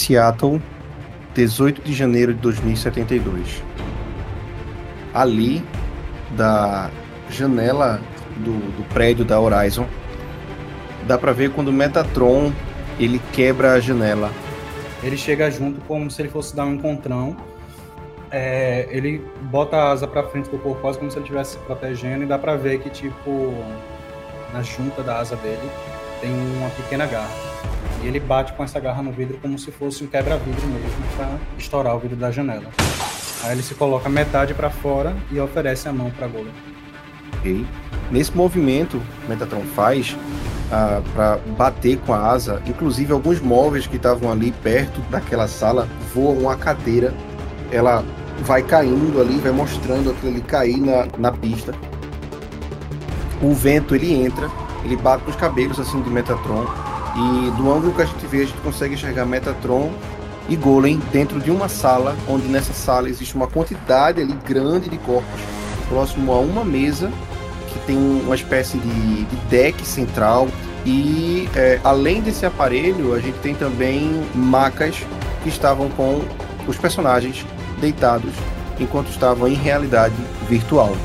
Seattle, 18 de janeiro de 2072. Ali, da janela do, do prédio da Horizon, dá pra ver quando o Metatron ele quebra a janela. Ele chega junto como se ele fosse dar um encontrão. É, ele bota a asa pra frente do corpo quase como se ele estivesse se protegendo e dá pra ver que, tipo, na junta da asa dele tem uma pequena garra. E ele bate com essa garra no vidro como se fosse um quebra-vidro mesmo pra estourar o vidro da janela. Aí ele se coloca metade para fora e oferece a mão para Golem. Ok. Nesse movimento, o Metatron faz ah, para bater com a asa, inclusive alguns móveis que estavam ali perto daquela sala voam a cadeira. Ela vai caindo ali, vai mostrando aquilo ali cair na, na pista. O vento ele entra, ele bate nos cabelos assim do Metatron e do ângulo que a gente vê a gente consegue enxergar Metatron e Golem dentro de uma sala, onde nessa sala existe uma quantidade ali grande de corpos, próximo a uma mesa que tem uma espécie de, de deck central e é, além desse aparelho a gente tem também macas que estavam com os personagens deitados enquanto estavam em realidade virtual.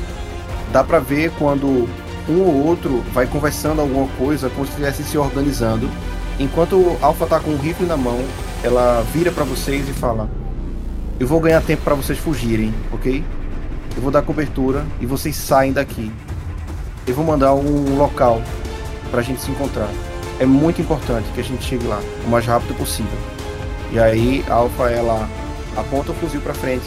Dá para ver quando um ou outro vai conversando alguma coisa como se estivesse se organizando. Enquanto Alpha tá com o rifle na mão, ela vira para vocês e fala: Eu vou ganhar tempo para vocês fugirem, ok? Eu vou dar cobertura e vocês saem daqui. Eu vou mandar um local pra gente se encontrar. É muito importante que a gente chegue lá o mais rápido possível. E aí, Alpha ela aponta o fuzil para frente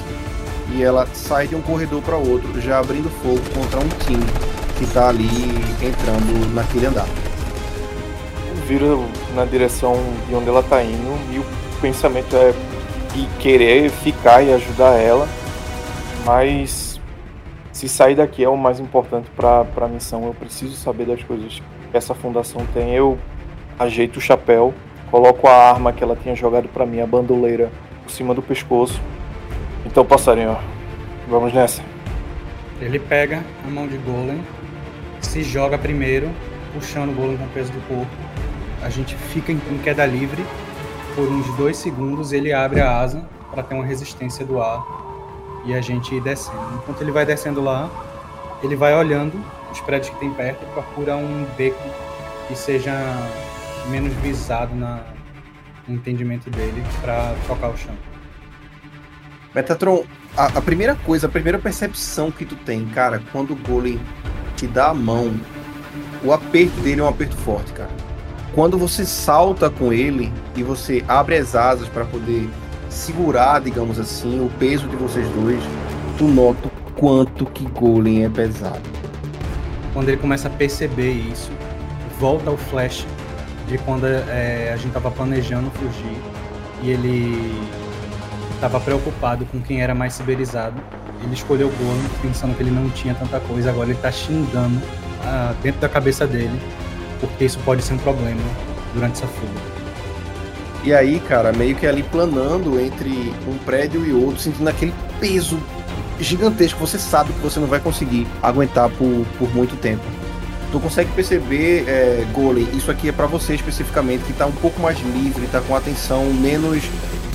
e ela sai de um corredor para outro, já abrindo fogo contra um time que tá ali entrando naquele andar. Vira na direção de onde ela tá indo e o pensamento é de querer ficar e ajudar ela, mas se sair daqui é o mais importante para a missão. Eu preciso saber das coisas que essa fundação tem. Eu ajeito o chapéu, coloco a arma que ela tinha jogado para mim, a bandoleira, por cima do pescoço. Então, passarinho, vamos nessa. Ele pega a mão de Golem, se joga primeiro, puxando o Golem com o peso do corpo. A gente fica em queda livre por uns dois segundos. Ele abre a asa para ter uma resistência do ar e a gente ir descendo. Enquanto ele vai descendo lá, ele vai olhando os prédios que tem perto e procura um beco que seja menos visado na, no entendimento dele para tocar o chão. Metatron, a, a, primeira coisa, a primeira percepção que tu tem, cara, quando o Golem te dá a mão, o aperto dele é um aperto forte, cara. Quando você salta com ele e você abre as asas para poder segurar, digamos assim, o peso de vocês dois, tu nota o quanto que Golem é pesado. Quando ele começa a perceber isso, volta o flash de quando é, a gente tava planejando fugir e ele estava preocupado com quem era mais ciberizado. Ele escolheu o Golem pensando que ele não tinha tanta coisa, agora ele está xingando ah, dentro da cabeça dele, porque isso pode ser um problema durante essa fuga. E aí, cara, meio que ali planando entre um prédio e outro, sentindo aquele peso gigantesco, você sabe que você não vai conseguir aguentar por, por muito tempo. Tu consegue perceber, é, Golem, isso aqui é para você especificamente, que tá um pouco mais livre, tá com atenção menos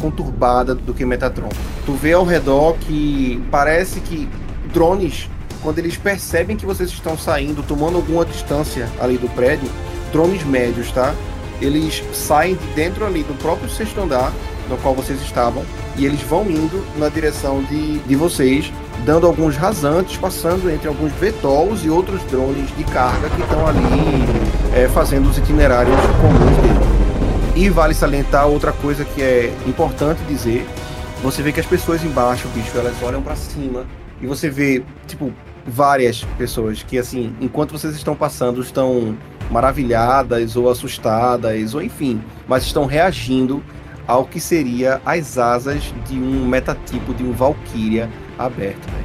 conturbada do que Metatron. Tu vê ao redor que parece que drones, quando eles percebem que vocês estão saindo, tomando alguma distância ali do prédio, drones médios, tá? Eles saem de dentro ali do próprio sexto andar, no qual vocês estavam, e eles vão indo na direção de, de vocês, dando alguns rasantes, passando entre alguns VTOLs e outros drones de carga que estão ali é, fazendo os itinerários comuns deles. E vale salientar outra coisa que é importante dizer: você vê que as pessoas embaixo, bicho, elas olham para cima e você vê, tipo, várias pessoas que, assim, enquanto vocês estão passando, estão maravilhadas ou assustadas, ou enfim, mas estão reagindo ao que seria as asas de um metatipo de um Valkyria aberto, né?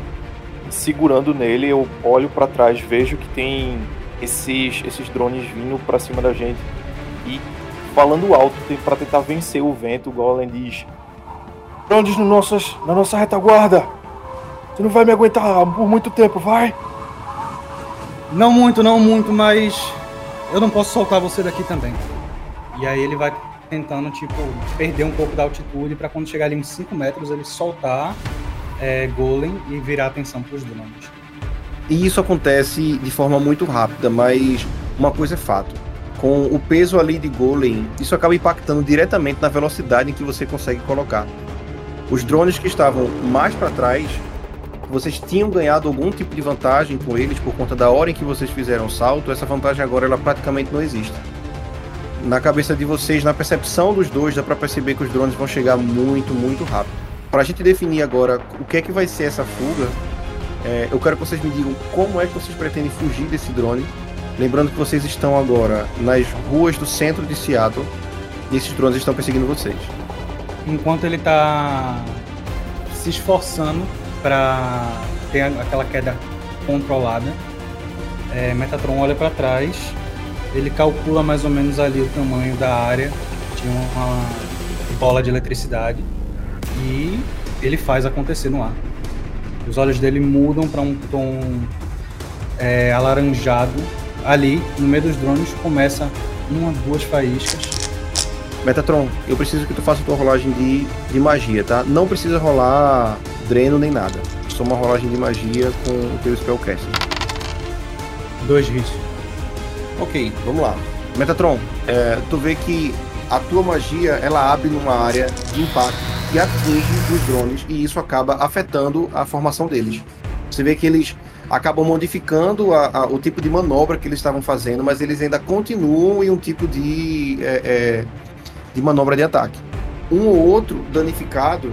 Segurando nele, eu olho para trás, vejo que tem esses, esses drones vindo para cima da gente e falando alto para tentar vencer o vento, o Golem diz: Drones no nossas, na nossa retaguarda! Você não vai me aguentar por muito tempo, vai? Não muito, não muito, mas eu não posso soltar você daqui também. E aí ele vai tentando, tipo, perder um pouco da altitude para quando chegar ali uns 5 metros ele soltar é, Golem e virar atenção para os drones. E isso acontece de forma muito rápida, mas uma coisa é fato. Com o peso ali de Golem, isso acaba impactando diretamente na velocidade em que você consegue colocar. Os drones que estavam mais para trás, vocês tinham ganhado algum tipo de vantagem com eles por conta da hora em que vocês fizeram o salto. Essa vantagem agora ela praticamente não existe. Na cabeça de vocês, na percepção dos dois, dá para perceber que os drones vão chegar muito, muito rápido. Para a gente definir agora o que é que vai ser essa fuga, é, eu quero que vocês me digam como é que vocês pretendem fugir desse drone. Lembrando que vocês estão agora nas ruas do centro de Seattle e esses drones estão perseguindo vocês enquanto ele está se esforçando para ter aquela queda controlada, é, Metatron olha para trás, ele calcula mais ou menos ali o tamanho da área de uma bola de eletricidade e ele faz acontecer no ar. Os olhos dele mudam para um tom é, alaranjado. Ali, no meio dos drones, começa uma, duas faíscas Metatron, eu preciso que tu faça tua rolagem de, de magia, tá? Não precisa rolar dreno nem nada. Só uma rolagem de magia com o teu spellcasting. Dois hits. Ok, vamos lá. Metatron, é, tu vê que a tua magia ela abre numa área de impacto que atinge os drones e isso acaba afetando a formação deles. Você vê que eles acabam modificando a, a, o tipo de manobra que eles estavam fazendo, mas eles ainda continuam em um tipo de é, é, de manobra de ataque. Um ou outro danificado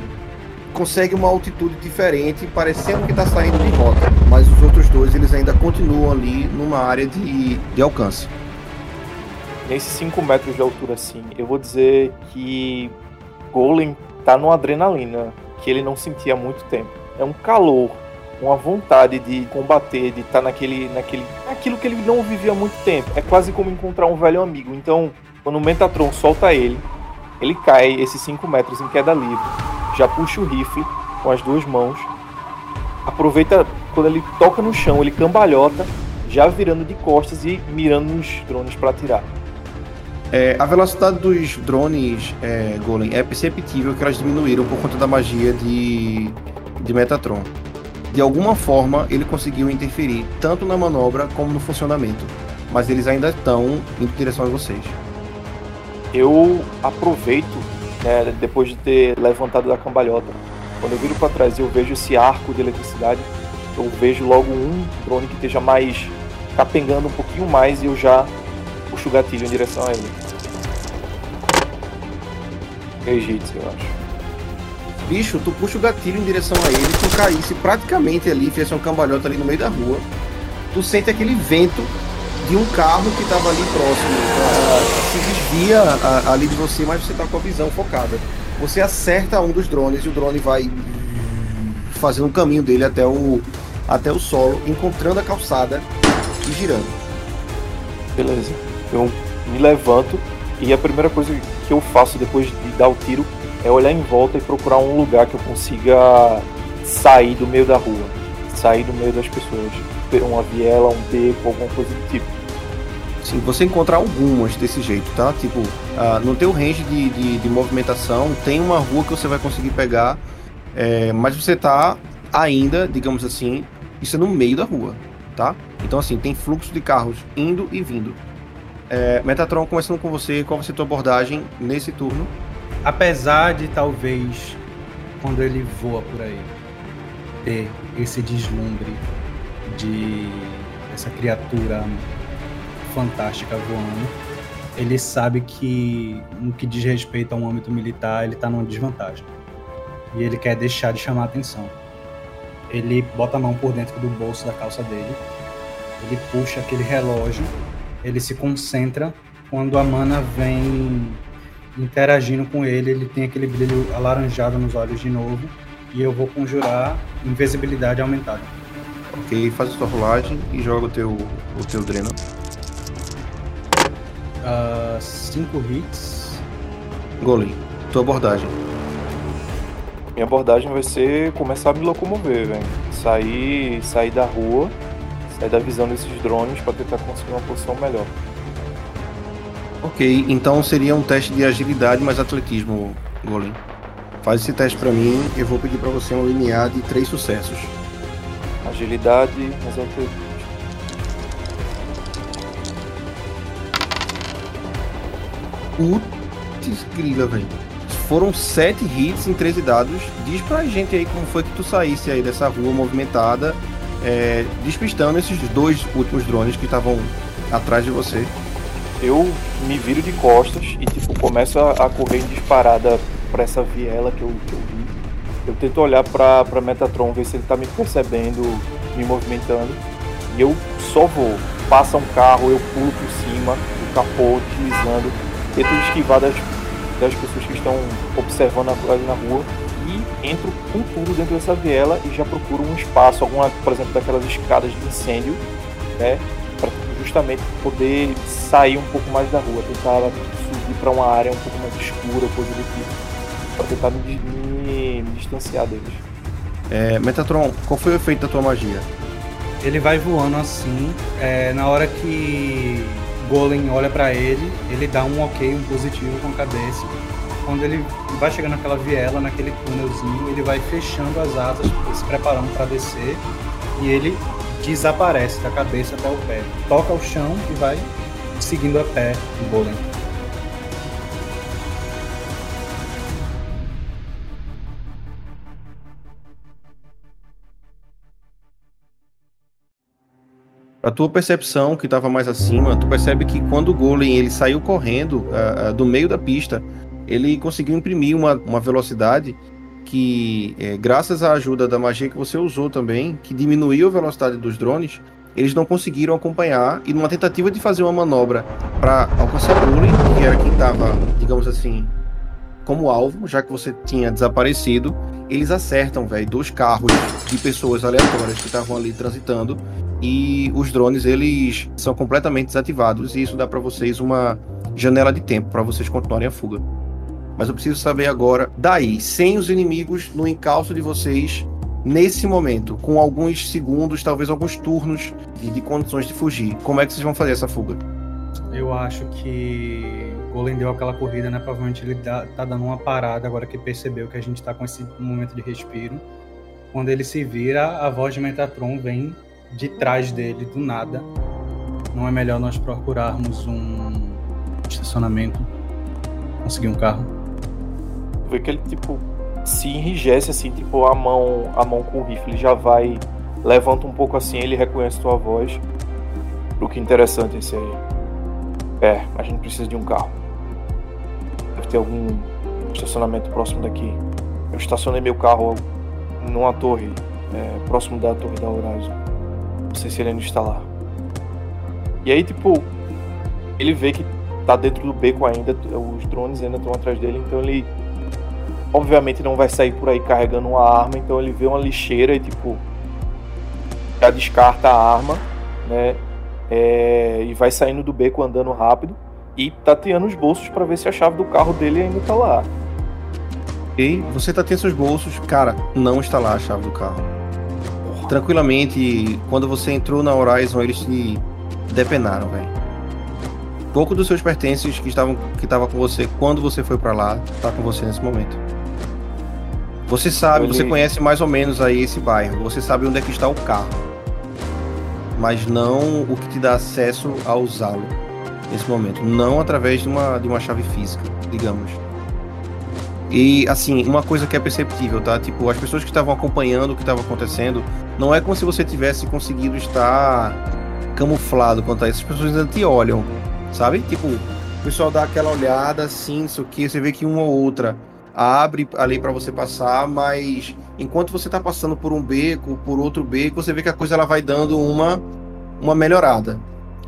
consegue uma altitude diferente, parecendo que está saindo de rota, mas os outros dois eles ainda continuam ali numa área de, de alcance. Nesses 5 metros de altura, assim, eu vou dizer que Golem tá numa adrenalina que ele não sentia há muito tempo. É um calor, uma vontade de combater, de estar tá naquele, naquele, aquilo que ele não vivia há muito tempo. É quase como encontrar um velho amigo. Então, quando o Metatron solta ele, ele cai esses 5 metros em queda livre, já puxa o rifle com as duas mãos, aproveita quando ele toca no chão, ele cambalhota, já virando de costas e mirando nos drones para atirar. É, a velocidade dos drones, é, Golem, é perceptível que elas diminuíram por conta da magia de, de Metatron. De alguma forma, ele conseguiu interferir tanto na manobra como no funcionamento, mas eles ainda estão em direção a vocês eu aproveito, né, depois de ter levantado da cambalhota, quando eu viro para trás e eu vejo esse arco de eletricidade, eu vejo logo um drone que esteja mais capengando um pouquinho mais e eu já puxo o gatilho em direção a ele. Hits, eu acho. Bicho, tu puxa o gatilho em direção a ele, tu caísse praticamente ali, fez uma cambalhota ali no meio da rua. Tu sente aquele vento de um carro que estava ali próximo. Se desvia ali de você, mas você está com a visão focada. Você acerta um dos drones e o drone vai fazendo um caminho dele até o, até o solo, encontrando a calçada e girando. Beleza. Eu me levanto e a primeira coisa que eu faço depois de dar o tiro é olhar em volta e procurar um lugar que eu consiga sair do meio da rua, sair do meio das pessoas. Uma viela, um beco, alguma coisa do tipo. Sim, você encontra algumas desse jeito, tá? Tipo, uh, no teu range de, de, de, movimentação tem uma rua que você vai conseguir pegar, é, mas você tá ainda, digamos assim, isso é no meio da rua, tá? Então assim, tem fluxo de carros indo e vindo. É, Metatron, começando com você, qual vai ser a tua abordagem nesse turno? Apesar de talvez, quando ele voa por aí, ter esse deslumbre de essa criatura fantástica voando, ele sabe que no que diz respeito a um âmbito militar, ele está numa desvantagem. E ele quer deixar de chamar atenção. Ele bota a mão por dentro do bolso da calça dele, ele puxa aquele relógio, ele se concentra. Quando a mana vem interagindo com ele, ele tem aquele brilho alaranjado nos olhos de novo. E eu vou conjurar invisibilidade aumentada. Ok, faz a sua rolagem e joga o teu, o teu dreno. 5 uh, hits. Golem, tua abordagem. Minha abordagem vai ser começar a me locomover, velho. Sair, sair da rua, sair da visão desses drones para tentar conseguir uma posição melhor. Ok, então seria um teste de agilidade mais atletismo, Golem. Faz esse teste para mim, eu vou pedir para você um linear de três sucessos. Agilidade mais atletismo. Putz, grila, velho. Foram sete hits em 13 dados. Diz pra gente aí como foi que tu saísse aí dessa rua movimentada, é, despistando esses dois últimos drones que estavam atrás de você. Eu me viro de costas e tipo começo a, correr em disparada pra essa viela que eu, que eu vi. Eu tento olhar pra, pra Metatron, ver se ele tá me percebendo, me movimentando. E eu só vou. Passa um carro, eu pulo por cima do capô, deslizando. Tento esquivar das, das pessoas que estão observando ali na rua. E entro com tudo dentro dessa viela e já procuro um espaço, alguma, por exemplo, daquelas escadas de incêndio, né? Pra justamente poder sair um pouco mais da rua, tentar subir para uma área um pouco mais escura, coisa do tipo pra tentar me, me, me distanciar deles. É, Metatron, qual foi o efeito da tua magia? Ele vai voando assim, é, na hora que Golem olha para ele, ele dá um ok, um positivo com a cabeça. Quando ele vai chegando naquela viela, naquele túnelzinho, ele vai fechando as asas, se preparando para descer, e ele desaparece da cabeça até o pé. Toca o chão e vai seguindo a pé o Golem. A tua percepção que estava mais acima, tu percebe que quando o Golem ele saiu correndo uh, uh, do meio da pista, ele conseguiu imprimir uma, uma velocidade que, eh, graças à ajuda da magia que você usou também, que diminuiu a velocidade dos drones, eles não conseguiram acompanhar e numa tentativa de fazer uma manobra para alcançar Golem, que era quem estava, digamos assim, como alvo, já que você tinha desaparecido, eles acertam, velho, dois carros de pessoas aleatórias que estavam ali transitando e os drones eles são completamente desativados e isso dá para vocês uma janela de tempo para vocês continuarem a fuga. Mas eu preciso saber agora, daí, sem os inimigos no encalço de vocês, nesse momento, com alguns segundos, talvez alguns turnos de, de condições de fugir, como é que vocês vão fazer essa fuga? Eu acho que Golem deu aquela corrida, né? Provavelmente ele dá, tá dando uma parada agora que percebeu que a gente tá com esse momento de respiro. Quando ele se vira, a voz de Metatron vem de trás dele, do nada. Não é melhor nós procurarmos um estacionamento, conseguir um carro? Vê que ele, tipo, se enrijece, assim, tipo, a mão, a mão com o rifle. Ele já vai, levanta um pouco assim, ele reconhece tua voz. O que interessante esse aí. É, a gente precisa de um carro. Deve ter algum estacionamento próximo daqui. Eu estacionei meu carro numa torre, é, próximo da torre da Horizon. Não sei se ele ainda está lá. E aí, tipo, ele vê que tá dentro do beco ainda, os drones ainda estão atrás dele, então ele obviamente não vai sair por aí carregando uma arma, então ele vê uma lixeira e tipo já descarta a arma, né? É, e vai saindo do beco andando rápido e tateando os bolsos para ver se a chave do carro dele ainda tá lá. E você tateia seus bolsos, cara, não está lá a chave do carro tranquilamente, quando você entrou na Horizon, eles te depenaram, velho. Pouco dos seus pertences que estavam que tava com você quando você foi para lá, tá com você nesse momento. Você sabe, você conhece mais ou menos aí esse bairro, você sabe onde é que está o carro. Mas não o que te dá acesso a usá-lo nesse momento, não através de uma de uma chave física, digamos. E assim, uma coisa que é perceptível, tá? Tipo, as pessoas que estavam acompanhando o que estava acontecendo, não é como se você tivesse conseguido estar camuflado quanto a isso. As pessoas ainda te olham, sabe? Tipo, o pessoal dá aquela olhada assim, isso aqui, você vê que uma ou outra abre ali para você passar, mas enquanto você tá passando por um beco, por outro beco, você vê que a coisa ela vai dando uma uma melhorada.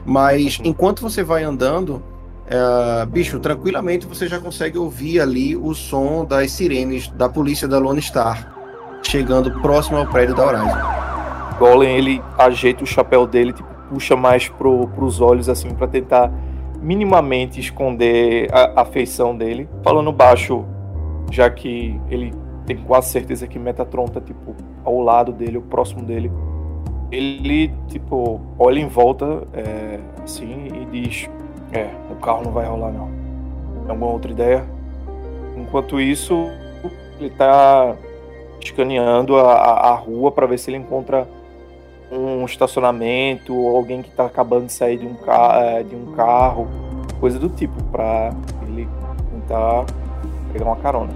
Mas enquanto você vai andando, é, bicho, tranquilamente você já consegue ouvir ali o som das sirenes da polícia da Lone Star chegando próximo ao prédio da Horizon. Golem ele ajeita o chapéu dele, tipo, puxa mais pro, pros olhos assim para tentar minimamente esconder a, a feição dele, falando baixo, já que ele tem quase certeza que Metatron tá tipo ao lado dele, ou próximo dele. Ele tipo olha em volta é, assim e diz É, o carro não vai rolar não. Tem alguma outra ideia? Enquanto isso, ele tá escaneando a, a, a rua para ver se ele encontra um estacionamento ou alguém que tá acabando de sair de um, ca é, de um carro, coisa do tipo, para ele tentar pegar uma carona.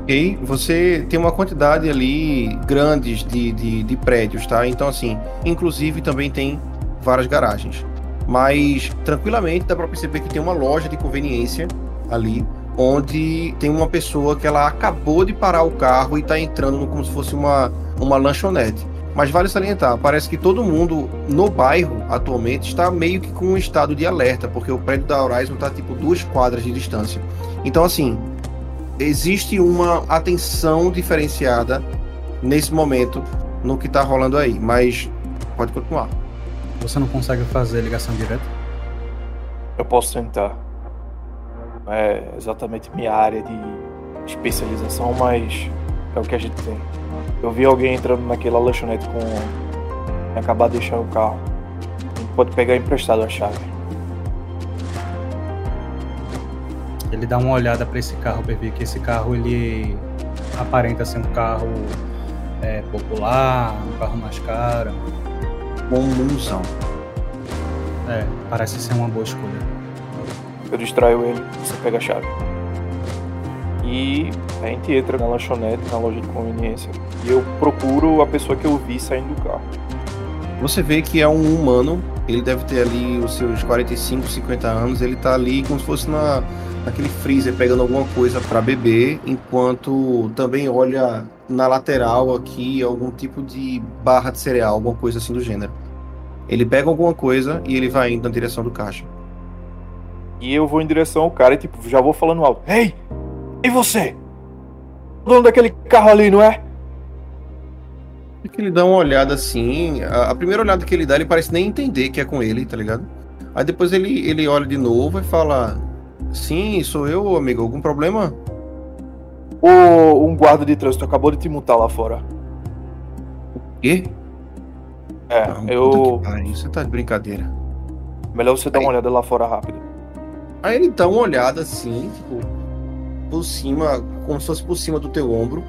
Ok, você tem uma quantidade ali grandes de, de, de prédios, tá? Então, assim, inclusive também tem várias garagens. Mas tranquilamente dá para perceber que tem uma loja de conveniência ali, onde tem uma pessoa que ela acabou de parar o carro e está entrando como se fosse uma, uma lanchonete. Mas vale salientar, parece que todo mundo no bairro atualmente está meio que com um estado de alerta, porque o prédio da Horizon está tipo duas quadras de distância. Então, assim, existe uma atenção diferenciada nesse momento no que está rolando aí, mas pode continuar. Você não consegue fazer ligação direta? Eu posso tentar. É exatamente minha área de especialização, mas é o que a gente tem. Eu vi alguém entrando naquela lanchonete com. acabar de deixar o carro. Pode pegar emprestado a chave. Ele dá uma olhada para esse carro para ver que esse carro ele aparenta ser um carro é, popular, um carro mais caro. Comunzão. É, parece ser uma boa escolha. Eu distraio ele, você pega a chave. E a gente entra na lanchonete, na loja de conveniência. E eu procuro a pessoa que eu vi saindo do carro. Você vê que é um humano, ele deve ter ali os seus 45, 50 anos, ele tá ali como se fosse na, naquele freezer pegando alguma coisa para beber, enquanto também olha na lateral aqui algum tipo de barra de cereal, alguma coisa assim do gênero. Ele pega alguma coisa e ele vai indo na direção do caixa. E eu vou em direção ao cara e tipo, já vou falando alto. Ei! E você? O dono daquele carro ali, não é? E que ele dá uma olhada assim. A, a, primeira olhada que ele dá, ele parece nem entender que é com ele, tá ligado? Aí depois ele, ele olha de novo e fala: Sim, sou eu, amigo. Algum problema? O, um guarda de trânsito acabou de te multar lá fora. O quê? É, Não, eu. Você tá de brincadeira. Melhor você dar uma olhada lá fora rápido. Aí ele dá uma olhada assim, tipo, por cima, como se fosse por cima do teu ombro.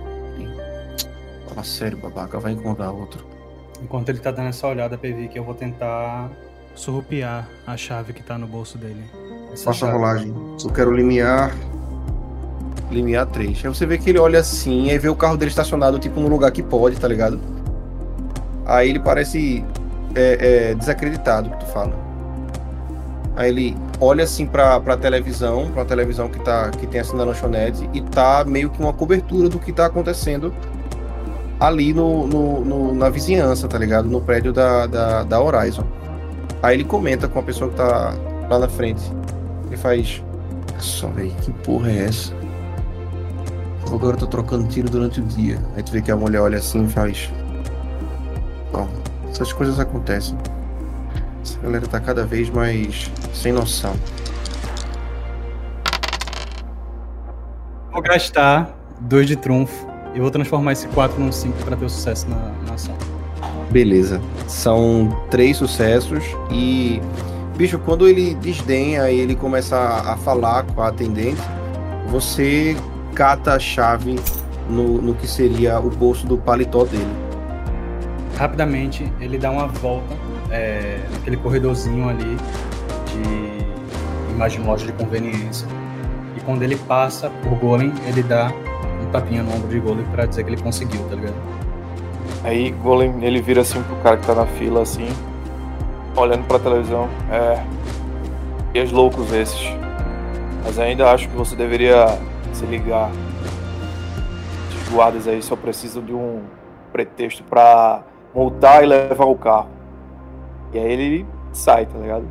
Fala sério, babaca, vai encontrar outro. Enquanto ele tá dando essa olhada, PV, que eu vou tentar surrupiar a chave que tá no bolso dele. Faça a rolagem. Eu quero limiar. Limiar 3. Aí você vê que ele olha assim, aí vê o carro dele estacionado, tipo, num lugar que pode, tá ligado? Aí ele parece é, é, desacreditado que tu fala. Aí ele olha assim pra, pra televisão, pra televisão que, tá, que tem assim na lanchonete, e tá meio que uma cobertura do que tá acontecendo ali no, no, no na vizinhança, tá ligado? No prédio da, da, da Horizon. Aí ele comenta com a pessoa que tá lá na frente. Ele faz. Só, velho, que porra é essa? Agora eu tô trocando tiro durante o dia. Aí tu vê que a mulher olha assim e faz. Bom, essas coisas acontecem. Essa galera tá cada vez mais sem noção. Vou gastar dois de trunfo e vou transformar esse 4 num 5 para ter sucesso na, na ação. Beleza. São três sucessos e Bicho, quando ele desdenha e ele começa a, a, falar com a atendente, você cata a chave no, no que seria o bolso do paletó dele. Rapidamente, ele dá uma volta é, naquele corredorzinho ali de imagem loja de conveniência. E quando ele passa por Golem, ele dá um tapinha no ombro de Golem para dizer que ele conseguiu, tá ligado? Aí Golem, ele vira assim pro cara que tá na fila assim, olhando pra televisão. É. Dias loucos esses. Mas ainda acho que você deveria se ligar. Os guardas aí só precisam de um pretexto pra multar e levar o carro. E aí ele sai, tá ligado?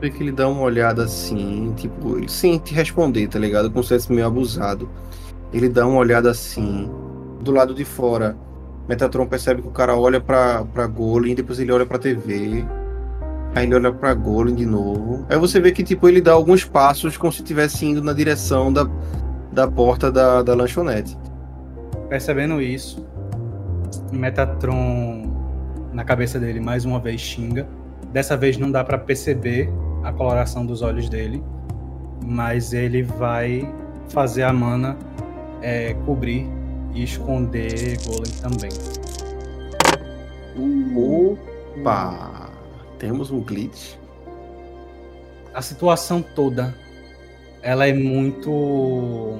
Vê que ele dá uma olhada assim, tipo, ele sem te responder, tá ligado? Como se fosse meio abusado. Ele dá uma olhada assim, do lado de fora. Metatron percebe que o cara olha pra, pra Golem, depois ele olha pra TV. Aí ele olha pra Golem de novo. Aí você vê que, tipo, ele dá alguns passos como se estivesse indo na direção da, da porta da, da lanchonete. Percebendo isso, Metatron na cabeça dele mais uma vez xinga. Dessa vez não dá para perceber a coloração dos olhos dele, mas ele vai fazer a mana é, cobrir e esconder Golem também. Opa! Temos um glitch. A situação toda ela é muito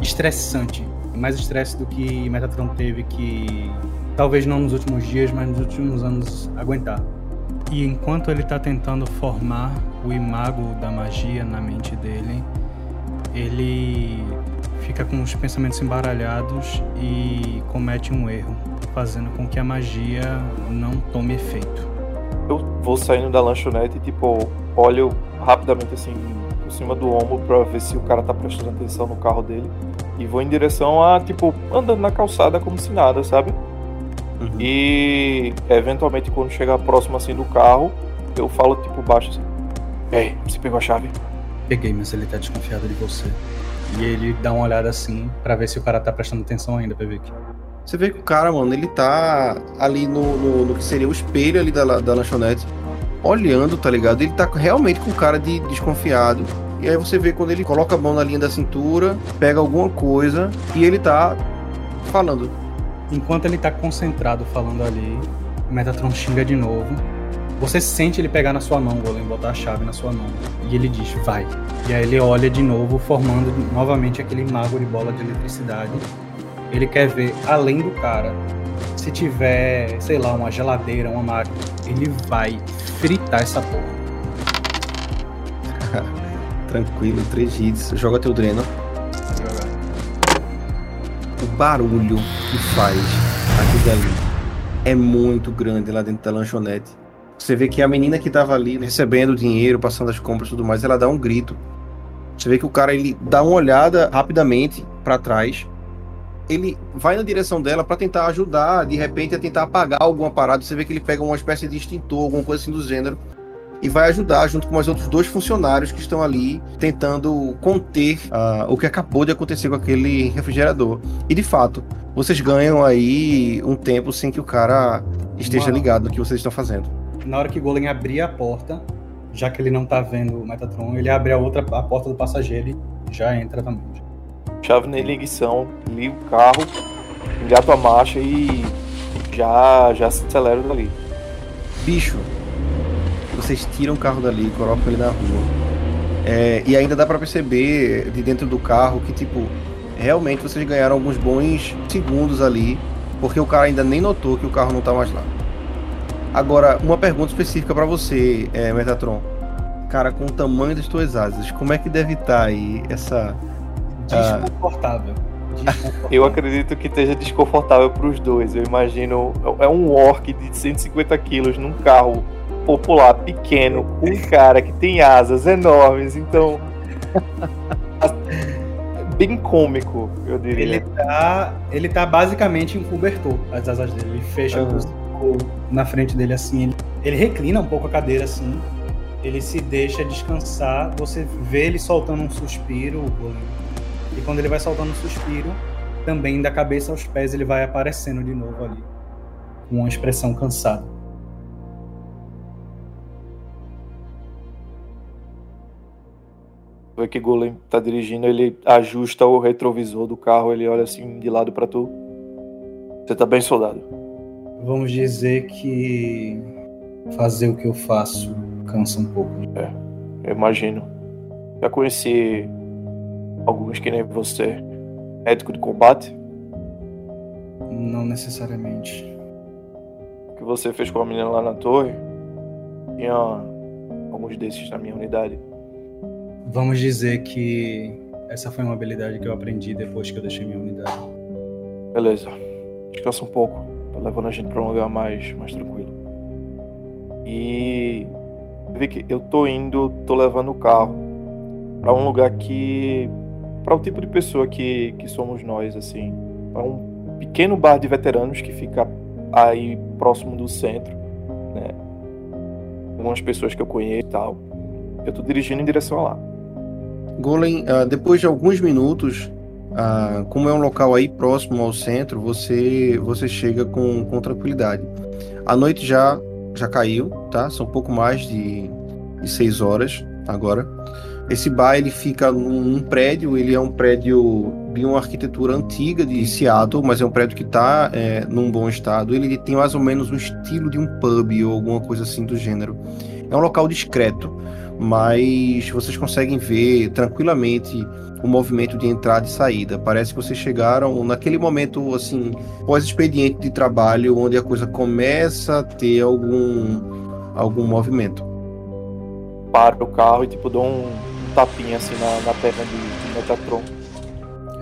estressante. Mais estresse do que Metatron teve que talvez não nos últimos dias, mas nos últimos anos aguentar. E enquanto ele está tentando formar o imago da magia na mente dele, ele fica com os pensamentos embaralhados e comete um erro, fazendo com que a magia não tome efeito. Eu vou saindo da lanchonete e, tipo, olho rapidamente assim por cima do ombro pra ver se o cara tá prestando atenção no carro dele. E vou em direção a, tipo, andando na calçada como se nada, sabe? Uhum. E eventualmente quando chegar próximo assim do carro, eu falo tipo baixo assim. Ei, você pegou a chave? Peguei, mas ele tá desconfiado de você. E ele dá uma olhada assim para ver se o cara tá prestando atenção ainda, PVK. Você vê que o cara, mano, ele tá ali no, no, no que seria o espelho ali da, da lanchonete, olhando, tá ligado? Ele tá realmente com cara de desconfiado. E aí você vê quando ele coloca a mão na linha da cintura, pega alguma coisa e ele tá falando. Enquanto ele tá concentrado falando ali, Metatron xinga de novo. Você sente ele pegar na sua mão, Golem, botar a chave na sua mão. E ele diz, vai. E aí ele olha de novo, formando novamente aquele mago de bola de eletricidade. Ele quer ver além do cara. Se tiver, sei lá, uma geladeira, uma máquina, ele vai fritar essa porra. Tranquilo, três hits. Joga teu dreno. O barulho que faz aquilo ali é muito grande lá dentro da lanchonete. Você vê que a menina que tava ali recebendo dinheiro, passando as compras e tudo mais, ela dá um grito. Você vê que o cara ele dá uma olhada rapidamente para trás. Ele vai na direção dela para tentar ajudar, de repente a tentar apagar alguma parada. Você vê que ele pega uma espécie de extintor, alguma coisa assim do gênero, e vai ajudar junto com os outros dois funcionários que estão ali tentando conter uh, o que acabou de acontecer com aquele refrigerador. E de fato, vocês ganham aí um tempo sem que o cara esteja ligado no que vocês estão fazendo na hora que Golem abrir a porta, já que ele não tá vendo o Metatron, ele abre a outra a porta do passageiro e já entra também. Chave na ignição, liga o carro, engato a marcha e já, já se acelera dali. Bicho, vocês tiram o carro dali, colocam ele na rua. É, e ainda dá para perceber de dentro do carro que, tipo, realmente vocês ganharam alguns bons segundos ali, porque o cara ainda nem notou que o carro não tá mais lá. Agora, uma pergunta específica para você, é, Metatron. Cara, com o tamanho das tuas asas, como é que deve estar tá aí essa. Desconfortável. Desconfortável. Eu acredito que esteja desconfortável para os dois. Eu imagino. É um orc de 150 quilos num carro popular pequeno, com um cara que tem asas enormes. Então. bem cômico, eu diria. Ele tá, ele tá basicamente em cobertor, as asas dele. Ele fecha uhum na frente dele assim. Ele, ele reclina um pouco a cadeira assim. Ele se deixa descansar. Você vê ele soltando um suspiro, E quando ele vai soltando um suspiro, também da cabeça aos pés ele vai aparecendo de novo ali. Com uma expressão cansada. Vê que Golem tá dirigindo, ele ajusta o retrovisor do carro, ele olha assim de lado para tu. Você tá bem, soldado? vamos dizer que fazer o que eu faço cansa um pouco. É, eu imagino. Já conheci alguns que nem você, médico de combate? Não necessariamente. O que você fez com a menina lá na torre? Tinha alguns desses na minha unidade. Vamos dizer que essa foi uma habilidade que eu aprendi depois que eu deixei minha unidade. Beleza. Descansa um pouco. Tá levando a gente para um lugar mais, mais tranquilo. E vi que eu tô indo, tô levando o carro para um lugar que para o tipo de pessoa que, que somos nós assim, é um pequeno bar de veteranos que fica aí próximo do centro, né? Algumas pessoas que eu conheço e tal. Eu tô dirigindo em direção a lá. Golem, uh, depois de alguns minutos, ah, como é um local aí próximo ao centro, você você chega com, com tranquilidade. A noite já já caiu, tá? São pouco mais de, e 6 horas agora. Esse bar ele fica num prédio, ele é um prédio de uma arquitetura antiga de Seattle, mas é um prédio que está é, num bom estado. Ele tem mais ou menos um estilo de um pub ou alguma coisa assim do gênero. É um local discreto, mas vocês conseguem ver tranquilamente o movimento de entrada e saída. Parece que vocês chegaram naquele momento assim, pós-expediente de trabalho, onde a coisa começa a ter algum algum movimento. Para o carro e tipo dou um tapinha assim na, na perna de, de Metatron.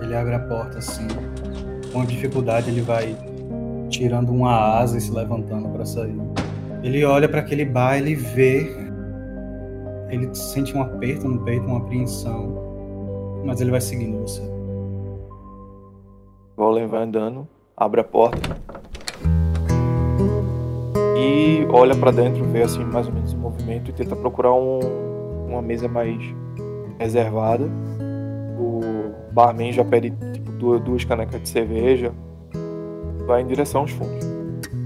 Ele abre a porta assim. Com dificuldade ele vai tirando uma asa e se levantando para sair. Ele olha para aquele bar, ele vê. Ele sente um aperto no peito, uma apreensão. Mas ele vai seguindo você. Golem vai andando, abre a porta e olha para dentro, vê assim mais ou menos o movimento e tenta procurar um, uma mesa mais reservada. O barman já pede tipo, duas, duas canecas de cerveja. Vai em direção aos fundos.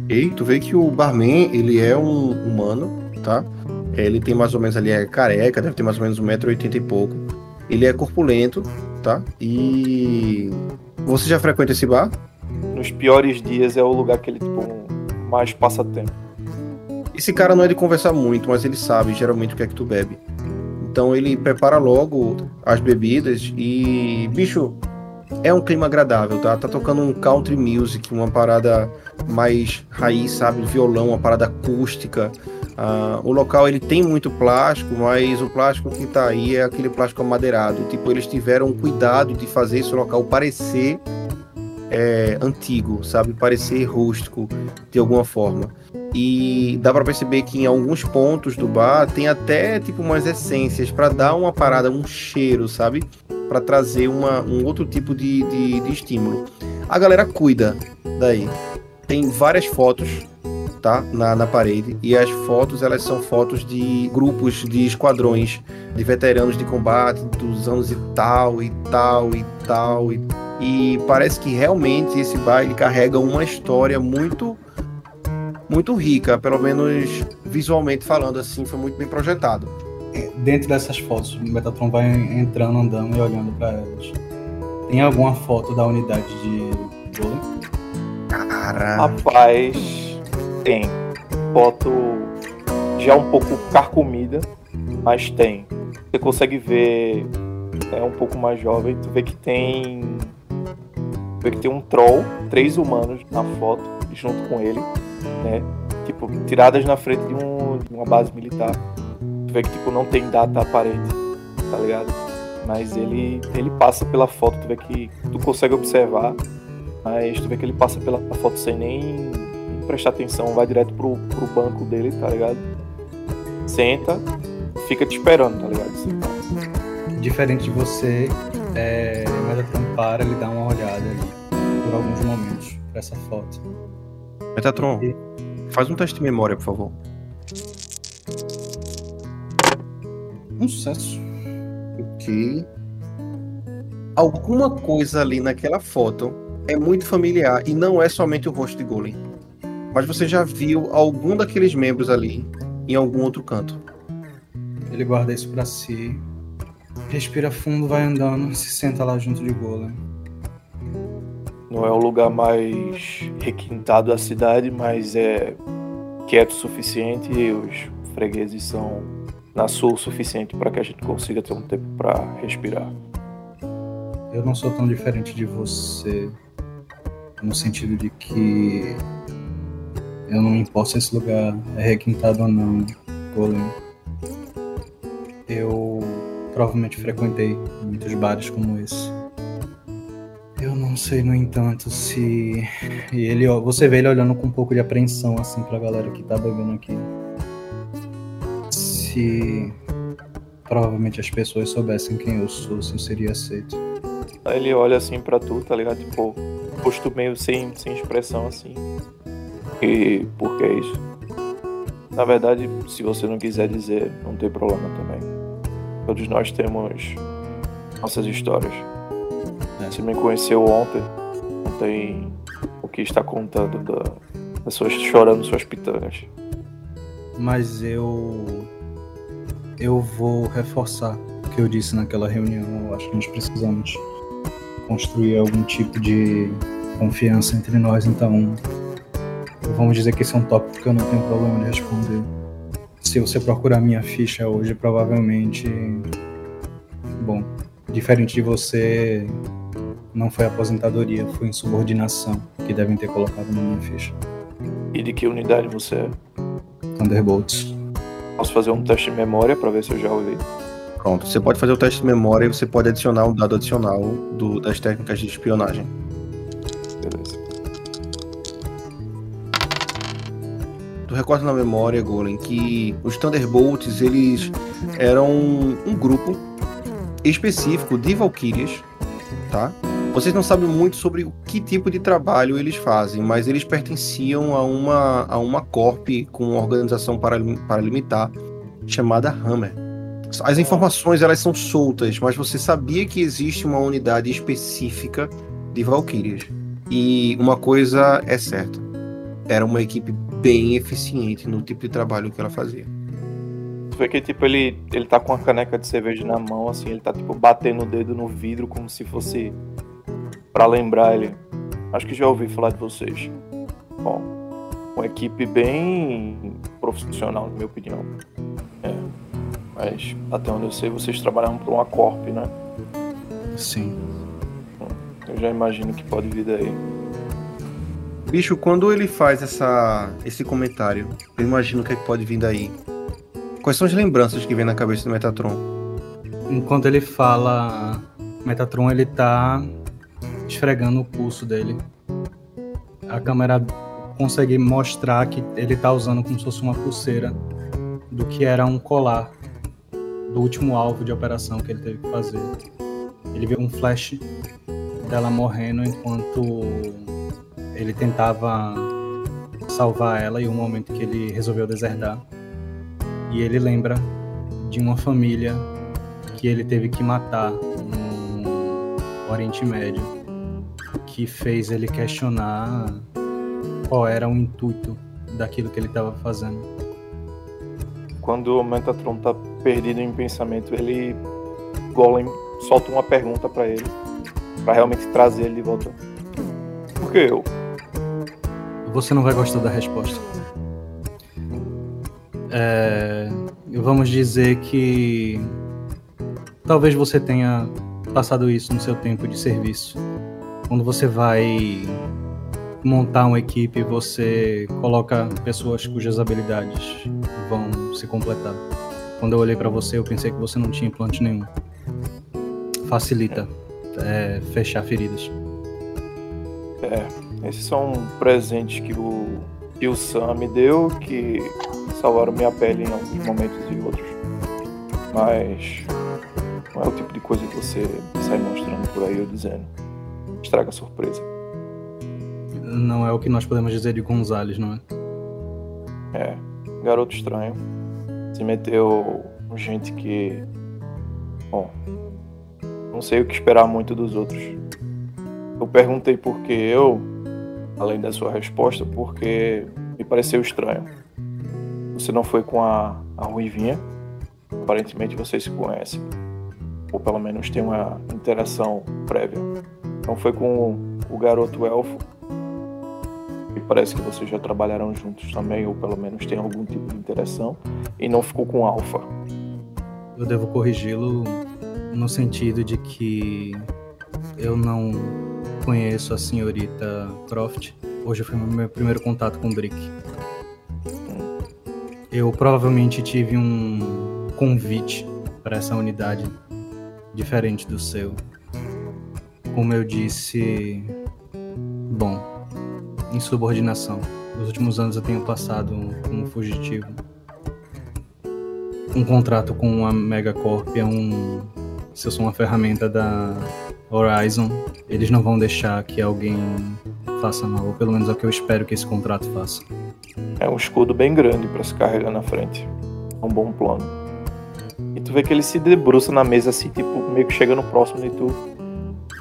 E tu vê que o barman, ele é um humano, tá? Ele tem mais ou menos ali, é careca, deve ter mais ou menos 1,80m e pouco. Ele é corpulento, tá? E. Você já frequenta esse bar? Nos piores dias é o lugar que ele, tipo, mais passa tempo. Esse cara não é de conversar muito, mas ele sabe geralmente o que é que tu bebe. Então ele prepara logo as bebidas e, bicho, é um clima agradável, tá? Tá tocando um country music, uma parada mais raiz, sabe? Violão, uma parada acústica. Uh, o local ele tem muito plástico, mas o plástico que tá aí é aquele plástico amadeirado. Tipo, eles tiveram cuidado de fazer esse local parecer é, antigo, sabe? Parecer rústico de alguma forma. E dá para perceber que em alguns pontos do bar tem até tipo umas essências para dar uma parada, um cheiro, sabe? Para trazer uma, um outro tipo de, de, de estímulo. A galera cuida daí. Tem várias fotos tá? Na, na parede. E as fotos, elas são fotos de grupos de esquadrões de veteranos de combate dos anos e tal, e tal, e tal. E, e parece que realmente esse baile carrega uma história muito muito rica, pelo menos visualmente falando assim, foi muito bem projetado. É, dentro dessas fotos, o Metatron vai entrando, andando e olhando para elas. Tem alguma foto da unidade de Golem? Cara. Rapaz, tem. Foto já um pouco carcomida, mas tem. Você consegue ver, é um pouco mais jovem, tu vê que tem. Vê que tem um troll, três humanos na foto, junto com ele né? Tipo, tiradas na frente de, um, de uma base militar. Tu vê que tipo, não tem data aparente, tá ligado? Mas ele, ele passa pela foto, tu vê que tu consegue observar, mas tu vê que ele passa pela foto sem nem prestar atenção, vai direto pro, pro banco dele, tá ligado? Senta, fica te esperando, tá ligado? Assim, Diferente de você, é, Metatron para, ele dá uma olhada ali por alguns momentos pra essa foto. Metatron, faz um teste de memória, por favor. Um sucesso. Ok. Alguma coisa ali naquela foto é muito familiar e não é somente o rosto de Golem. Mas você já viu algum daqueles membros ali em algum outro canto. Ele guarda isso para si. Respira fundo, vai andando, se senta lá junto de Golem. Não é o lugar mais requintado da cidade, mas é quieto o suficiente e os fregueses são na sul o suficiente para que a gente consiga ter um tempo para respirar. Eu não sou tão diferente de você, no sentido de que eu não importo se esse lugar é requintado ou não, Golem. Eu provavelmente frequentei muitos bares como esse. Eu não sei, no entanto, se. E ele, ó, você vê ele olhando com um pouco de apreensão, assim, pra galera que tá bebendo aqui. Se. Provavelmente as pessoas soubessem quem eu sou, se eu seria aceito. Aí ele olha assim pra tu, tá ligado? Tipo, posto meio sem, sem expressão, assim. E por que isso? Na verdade, se você não quiser dizer, não tem problema também. Todos nós temos nossas histórias. É. Você me conheceu ontem, não tem o que está contando da pessoas chorando suas pitangas. Mas eu eu vou reforçar o que eu disse naquela reunião. Eu acho que gente precisamos construir algum tipo de confiança entre nós, então vamos dizer que esse é um tópico que eu não tenho problema de responder. Se você procurar minha ficha hoje, provavelmente. Bom, diferente de você, não foi aposentadoria, foi insubordinação que devem ter colocado na minha ficha. E de que unidade você é? Thunderbolts. Posso fazer um teste de memória para ver se eu já ouvi? Pronto, você pode fazer o teste de memória e você pode adicionar um dado adicional do, das técnicas de espionagem. Tu recorda na memória, Golem, que os Thunderbolts, eles eram um grupo específico de Valkyrias, tá? Vocês não sabem muito sobre que tipo de trabalho eles fazem, mas eles pertenciam a uma, a uma corp com uma organização paralimitar chamada Hammer. As informações elas são soltas, mas você sabia que existe uma unidade específica de Valkyrias. E uma coisa é certa, era uma equipe bem eficiente no tipo de trabalho que ela fazia. Tu vê que tipo ele ele tá com uma caneca de cerveja na mão, assim, ele tá tipo batendo o dedo no vidro como se fosse para lembrar ele. Acho que já ouvi falar de vocês. Bom, uma equipe bem profissional, na minha opinião. É. Mas até onde eu sei, vocês trabalham para uma corp, né? Sim. Eu já imagino que pode vir daí. Bicho, quando ele faz essa, esse comentário, eu imagino o que, é que pode vir daí. Quais são as lembranças que vem na cabeça do Metatron? Enquanto ele fala, Metatron ele tá esfregando o pulso dele. A câmera consegue mostrar que ele tá usando como se fosse uma pulseira do que era um colar do último alvo de operação que ele teve que fazer. Ele viu um flash dela morrendo enquanto ele tentava salvar ela e o momento que ele resolveu deserdar. E ele lembra de uma família que ele teve que matar no Oriente Médio, que fez ele questionar qual era o intuito daquilo que ele estava fazendo. Quando o Metatron tá perdido em pensamento, ele Golem solta uma pergunta para ele, para realmente trazer ele de volta. Por que eu? Você não vai gostar da resposta. É, vamos dizer que talvez você tenha passado isso no seu tempo de serviço. Quando você vai montar uma equipe, você coloca pessoas cujas habilidades vão se completar. Quando eu olhei para você, eu pensei que você não tinha implante nenhum. Facilita é, fechar feridas. É, esses são presentes que o, que o Sam me deu, que salvaram minha pele em alguns momentos e outros. Mas não é o tipo de coisa que você sai mostrando por aí ou dizendo. Estraga a surpresa. Não é o que nós podemos dizer de Gonzales, não é? É, garoto estranho. Se meteu com gente que. Bom, não sei o que esperar muito dos outros. Eu perguntei por que eu, além da sua resposta, porque me pareceu estranho. Você não foi com a, a Ruivinha? Aparentemente vocês se conhecem. Ou pelo menos tem uma interação prévia. Não foi com o garoto elfo. E parece que vocês já trabalharam juntos também, ou pelo menos tem algum tipo de interação. E não ficou com Alpha. Eu devo corrigi-lo no sentido de que eu não conheço a senhorita Croft. Hoje foi meu primeiro contato com o Brick. Eu provavelmente tive um convite para essa unidade diferente do seu. Como eu disse, bom, insubordinação. Nos últimos anos eu tenho passado como fugitivo. Um contrato com a Megacorp é um. Se eu sou uma ferramenta da Horizon, eles não vão deixar que alguém faça mal, ou pelo menos é o que eu espero que esse contrato faça. É um escudo bem grande para se carregar na frente. É um bom plano. E tu vê que ele se debruça na mesa assim, tipo, meio que chegando próximo de tu.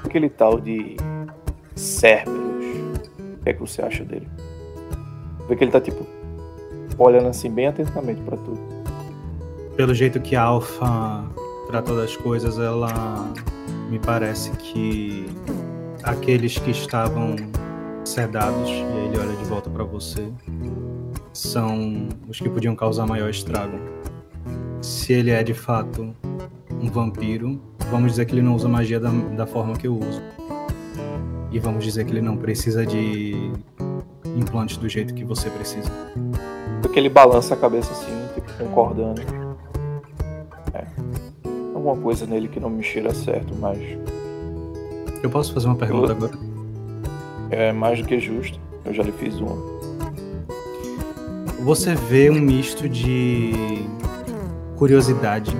Aquele tal de Cerberus. O que é que você acha dele? Tu vê que ele tá tipo olhando assim bem atentamente para tu. pelo jeito que a Alpha trata das coisas, ela me parece que aqueles que estavam sedados, e aí ele olha de volta para você, são os que podiam causar maior estrago. Se ele é de fato um vampiro, vamos dizer que ele não usa magia da, da forma que eu uso. E vamos dizer que ele não precisa de implantes do jeito que você precisa. Porque ele balança a cabeça assim, concordando. Alguma coisa nele que não me cheira certo, mas. Eu posso fazer uma pergunta eu... agora? É mais do que justo. Eu já lhe fiz uma. Você vê um misto de curiosidade,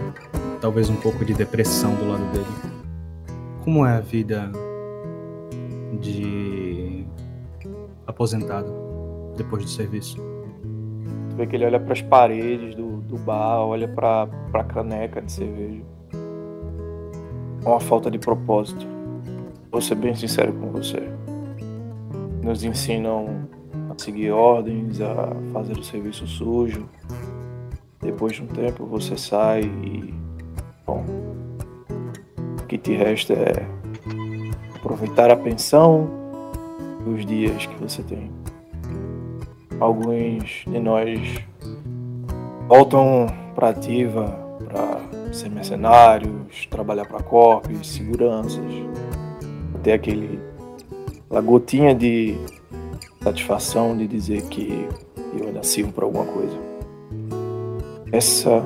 talvez um pouco de depressão do lado dele. Como é a vida de aposentado depois do serviço? Tu vê que ele olha para as paredes do, do bar, olha para a caneca de cerveja. Uma falta de propósito. Vou ser bem sincero com você. Nos ensinam a seguir ordens, a fazer o serviço sujo. Depois de um tempo você sai e. Bom. O que te resta é aproveitar a pensão e os dias que você tem. Alguns de nós voltam para ativa para ser mercenários, trabalhar para corpos, seguranças, ter aquele aquela gotinha de satisfação de dizer que eu ainda sirvo para alguma coisa. Essa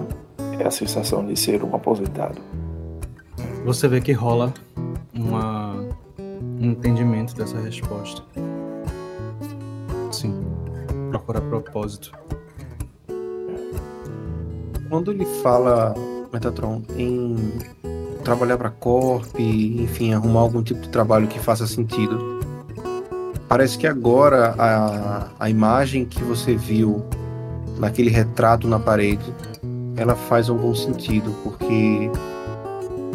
é a sensação de ser um aposentado. Você vê que rola uma um entendimento dessa resposta. Sim, procurar propósito. Quando ele fala, Metatron, em trabalhar para Corp, enfim, arrumar algum tipo de trabalho que faça sentido, parece que agora a, a imagem que você viu naquele retrato na parede, ela faz algum sentido, porque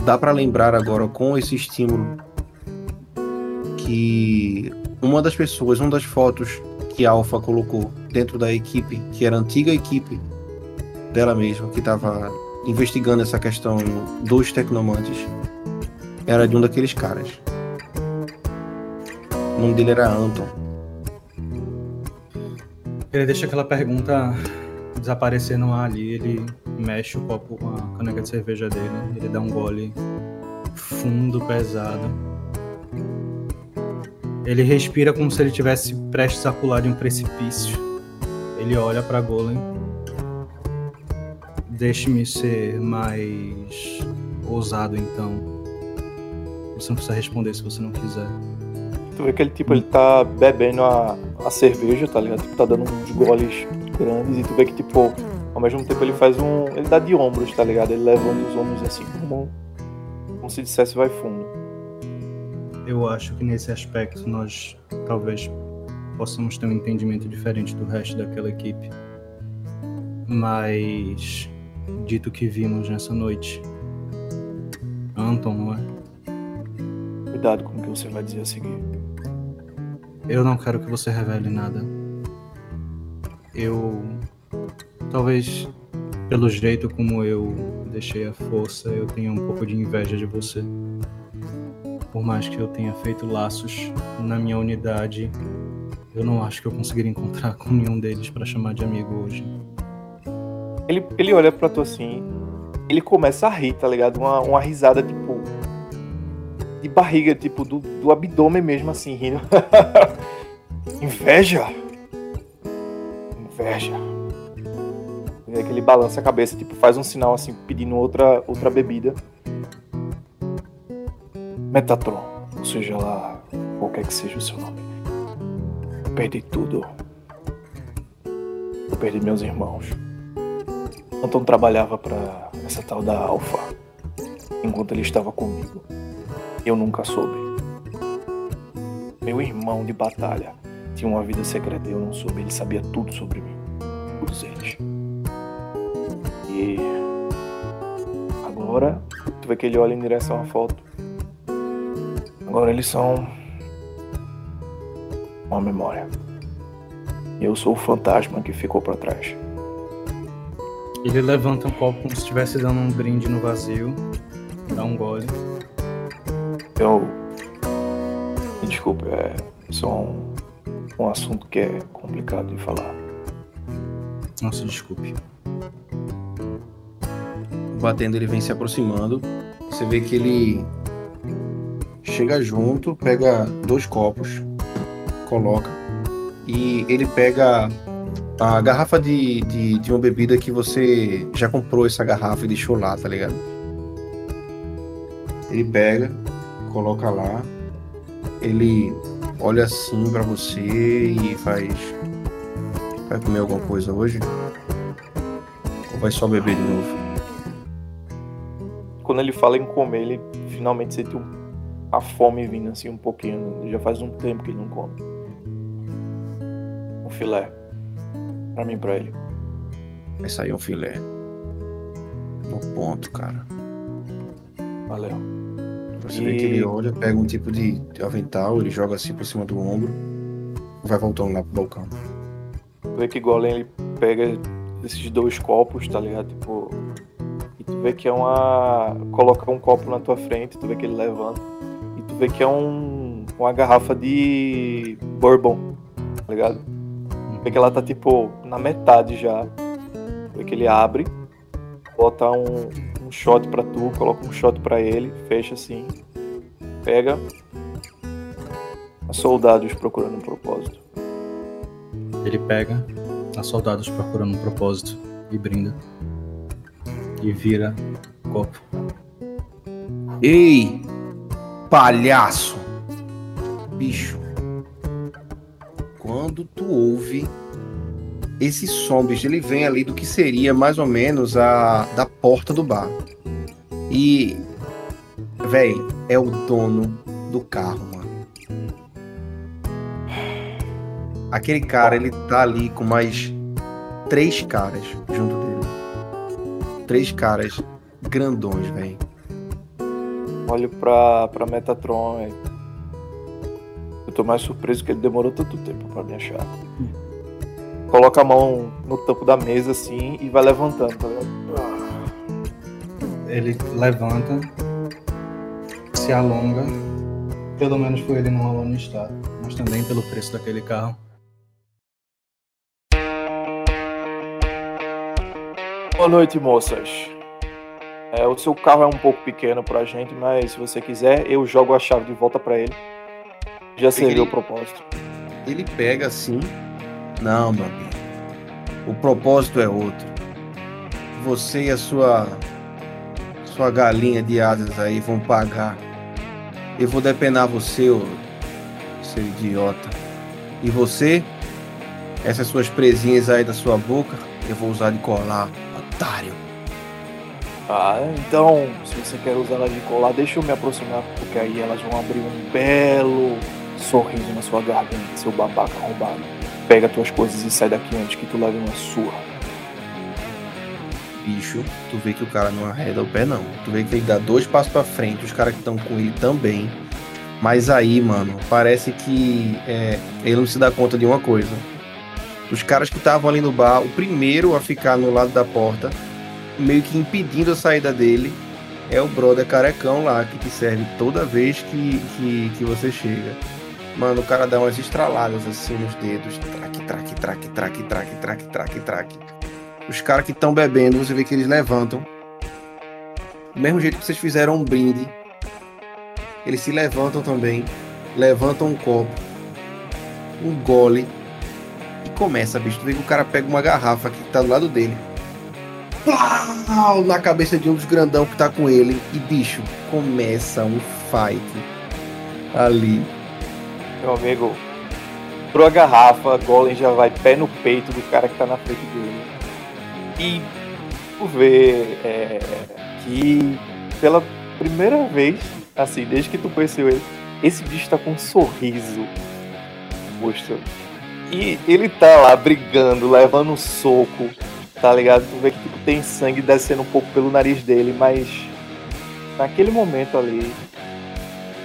dá para lembrar agora com esse estímulo que uma das pessoas, uma das fotos que a Alpha colocou dentro da equipe, que era a antiga equipe dela mesma, que estava investigando essa questão dos tecnomantes, era de um daqueles caras. O nome dele era Anton. Ele deixa aquela pergunta desaparecer no ar ali, ele mexe o copo com a caneca de cerveja dele, ele dá um gole fundo, pesado ele respira como se ele tivesse prestes a pular de um precipício. Ele olha para Golem. Deixe-me ser mais ousado então. Você não precisa responder se você não quiser. Tu vê que ele tipo, ele tá bebendo a, a cerveja, tá ligado? Tipo, tá dando uns goles grandes e tu vê que tipo, ao mesmo tempo ele faz um. Ele dá de ombros, tá ligado? Ele levanta os ombros assim como, como se dissesse vai fundo eu acho que nesse aspecto nós talvez possamos ter um entendimento diferente do resto daquela equipe. Mas, dito que vimos nessa noite, Anton, não é? Cuidado com o que você vai dizer a seguir. Eu não quero que você revele nada. Eu. Talvez, pelo jeito como eu deixei a força, eu tenha um pouco de inveja de você por mais que eu tenha feito laços na minha unidade, eu não acho que eu conseguiria encontrar com nenhum deles para chamar de amigo hoje. Ele, ele olha pra tu assim, ele começa a rir, tá ligado? Uma, uma risada, tipo. De barriga, tipo, do, do abdômen mesmo, assim, rindo. Inveja! Inveja. Aí que ele balança a cabeça, tipo, faz um sinal assim, pedindo outra, outra bebida. Metatron, ou seja lá, qualquer que seja o seu nome. Eu perdi tudo. Eu perdi meus irmãos. Anton trabalhava para essa tal da Alpha enquanto ele estava comigo. Eu nunca soube. Meu irmão de batalha tinha uma vida secreta e eu não soube. Ele sabia tudo sobre mim. Todos eles. E agora, tu vê que ele olha em direção à foto Agora eles são uma memória. Eu sou o fantasma que ficou para trás. Ele levanta um copo como se estivesse dando um brinde no vazio. Dá um gole. Eu. Me desculpe, é só um, um assunto que é complicado de falar. Nossa, desculpe. Batendo, ele vem se aproximando. Você vê que ele chega junto, pega dois copos, coloca. E ele pega a garrafa de, de, de uma bebida que você já comprou essa garrafa e deixou lá, tá ligado? Ele pega, coloca lá, ele olha assim pra você e faz. Vai comer alguma coisa hoje? Ou vai só beber de novo? Quando ele fala em comer, ele finalmente sente a fome vindo assim um pouquinho. Já faz um tempo que ele não come. Um filé. Pra mim e pra ele. Vai sair um filé. No ponto, cara. Valeu. Você vê que ele olha, pega um tipo de, de avental, ele joga assim por cima do ombro, vai voltando lá pro balcão. Tu vê que Golem ele pega esses dois copos, tá ligado? Tipo. E tu vê que é uma. Coloca um copo na tua frente, tu vê que ele levanta. E tu vê que é um. Uma garrafa de. Bourbon, tá ligado? Tu vê que ela tá tipo na metade já. Vê que ele abre, bota um, um shot pra tu, coloca um shot pra ele, fecha assim. Pega. A soldados procurando um propósito. Ele pega a soldados procurando um propósito e brinda. E vira o copo. Ei, palhaço! Bicho, quando tu ouve esse som, bicho, ele vem ali do que seria mais ou menos a da porta do bar. E, véi, é o dono do carro, mano. Aquele cara, ele tá ali com mais três caras junto dele. Três caras grandões, véi. Olho pra, pra Metatron, velho. Eu tô mais surpreso que ele demorou tanto tempo pra me achar. Coloca a mão no tampo da mesa assim e vai levantando, tá ligado? Ele levanta, se alonga. Pelo menos por ele não rolou no estado, mas também pelo preço daquele carro. Boa noite, moças. É, o seu carro é um pouco pequeno pra gente, mas se você quiser, eu jogo a chave de volta pra ele. Já serviu o propósito. Ele pega assim. Não, meu amigo. O propósito é outro. Você e a sua sua galinha de asas aí vão pagar. Eu vou depenar você, ô seu idiota. E você, essas suas presinhas aí da sua boca, eu vou usar de colar, otário. Ah, então, se você quer usar ela de colar, deixa eu me aproximar, porque aí elas vão abrir um belo sorriso na sua garganta, seu babaca arrombado. Pega tuas coisas e sai daqui antes que tu leve uma surra. Bicho, tu vê que o cara não arreda o pé, não. Tu vê que ele dá dois passos pra frente, os caras que estão com ele também. Mas aí, mano, parece que é, ele não se dá conta de uma coisa. Os caras que estavam ali no bar, o primeiro a ficar no lado da porta, meio que impedindo a saída dele, é o brother carecão lá, que te serve toda vez que, que, que você chega. Mano, o cara dá umas estraladas assim nos dedos. Traque, traque, traque, traque, traque, traque, traque, traque. Os caras que estão bebendo, você vê que eles levantam. Do mesmo jeito que vocês fizeram um brinde. Eles se levantam também. Levantam um copo. Um gole. E começa, bicho. Tu vê que o cara pega uma garrafa que tá do lado dele. Plau! Na cabeça de um dos grandão que tá com ele. E, bicho, começa um fight. Ali. Meu amigo, pro a garrafa, Golem já vai pé no peito do cara que tá na frente dele. E tu vê é, que pela primeira vez, assim, desde que tu conheceu ele, esse bicho tá com um sorriso no. E ele tá lá brigando, levando um soco, tá ligado? Tu vê que tipo, tem sangue descendo um pouco pelo nariz dele, mas naquele momento ali,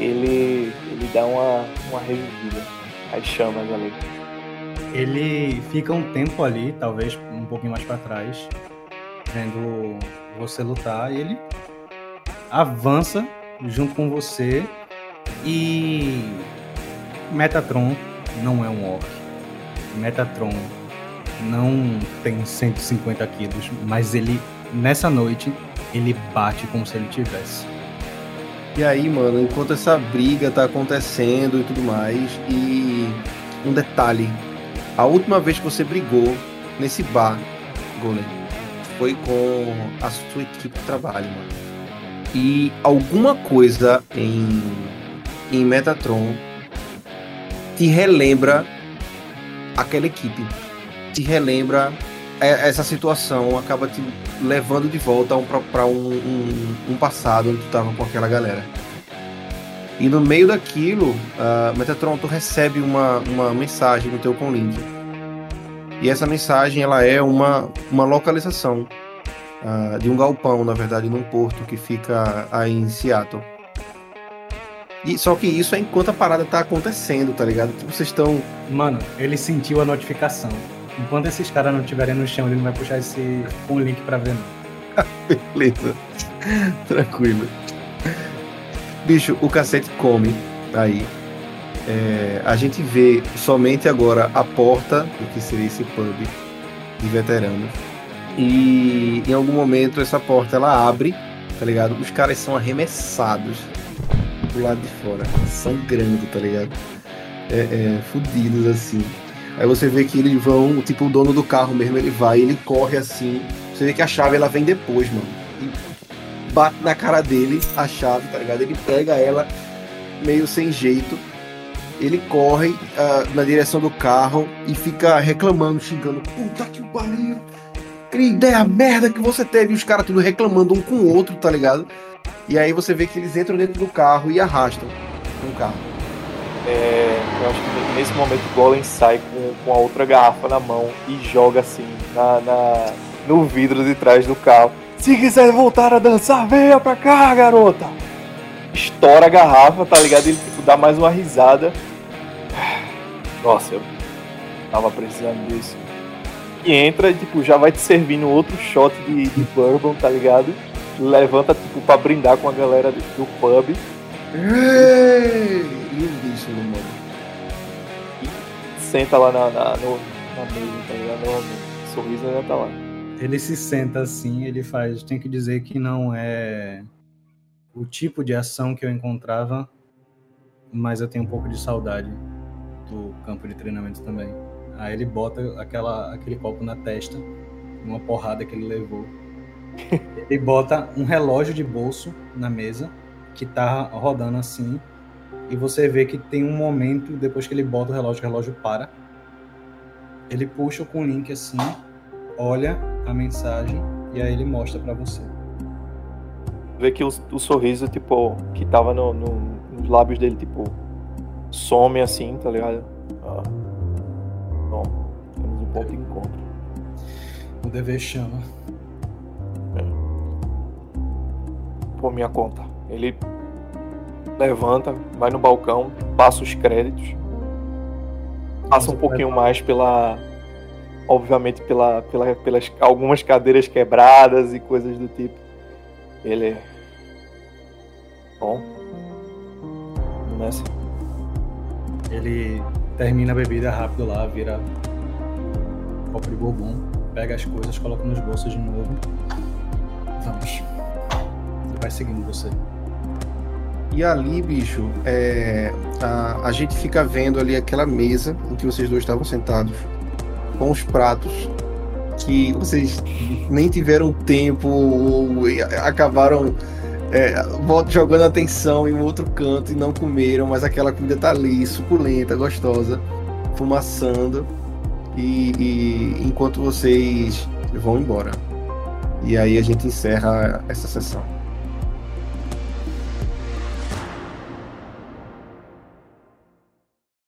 ele, ele dá uma, uma revivida. As chamas ali. Ele fica um tempo ali, talvez um pouquinho mais pra trás. vendo você lutar, e ele avança junto com você e Metatron não é um orc. Metatron não tem 150 quilos, mas ele nessa noite ele bate como se ele tivesse. E aí, mano, enquanto essa briga tá acontecendo e tudo mais, e um detalhe, a última vez que você brigou nesse bar, Golem, foi com a sua equipe de trabalho, mano. E alguma coisa em, em Metatron te relembra aquela equipe, te relembra essa situação, acaba te levando de volta para um, um, um, passado onde tu tava com aquela galera. E no meio daquilo, uh, Metatron, tu recebe uma, uma mensagem no teu conlink. E essa mensagem ela é uma, uma localização uh, de um galpão, na verdade, num porto que fica aí em Seattle. E, só que isso é enquanto a parada tá acontecendo, tá ligado? Que vocês estão. Mano, ele sentiu a notificação. Enquanto esses caras não estiverem no chão, ele não vai puxar esse um link pra ver, não. Beleza. Tranquilo. Bicho, o cacete come aí. É, a gente vê somente agora a porta do que seria esse pub de veteranos. E em algum momento essa porta ela abre, tá ligado? Os caras são arremessados pro lado de fora, sangrando, tá ligado? É, é, fudidos assim. Aí você vê que eles vão, tipo, o dono do carro mesmo, ele vai, ele corre assim. Você vê que a chave ela vem depois, mano. E bate na cara dele a chave, tá ligado? Ele pega ela meio sem jeito. Ele corre uh, na direção do carro e fica reclamando, xingando. Puta que pariu! Que ideia merda que você teve! E os caras tudo reclamando um com o outro, tá ligado? E aí você vê que eles entram dentro do carro e arrastam um carro. É, eu acho que nesse momento o Golem sai com, com a outra garrafa na mão e joga assim na, na, no vidro de trás do carro. Se quiser voltar a dançar, venha pra cá, garota! Estoura a garrafa, tá ligado? Ele tipo, dá mais uma risada. Nossa, eu tava precisando disso. E entra e tipo, já vai te servindo outro shot de, de bourbon, tá ligado? Levanta tipo pra brindar com a galera do pub. Ei! Lindíssimo, mano senta lá na, na, no, na mesa, tá ligado? O sorriso ainda tá lá. Ele se senta assim, ele faz. Tem que dizer que não é o tipo de ação que eu encontrava, mas eu tenho um pouco de saudade do campo de treinamento também. Aí ele bota aquela, aquele copo na testa, uma porrada que ele levou. ele bota um relógio de bolso na mesa, que tá rodando assim, e você vê que tem um momento, depois que ele bota o relógio, o relógio para. Ele puxa com o link assim, olha a mensagem e aí ele mostra para você. Vê que o, o, sorriso, tipo, que tava no, no, nos lábios dele, tipo, some assim, tá ligado? Ah. Bom, temos um ponto de encontro. O dever chama. É. Por minha conta. Ele levanta, vai no balcão, passa os créditos, passa um pouquinho mais pela, obviamente pela, pela, pelas algumas cadeiras quebradas e coisas do tipo. Ele, bom, nessa. Ele termina a bebida rápido lá, vira copo de bourbon, pega as coisas, coloca nos bolsos de novo. Vamos. Ele vai seguindo você. E ali, bicho, é, a, a gente fica vendo ali aquela mesa em que vocês dois estavam sentados, com os pratos que vocês nem tiveram tempo ou acabaram é, jogando atenção em outro canto e não comeram, mas aquela comida tá ali, suculenta, gostosa, fumaçando, e, e enquanto vocês vão embora. E aí a gente encerra essa sessão.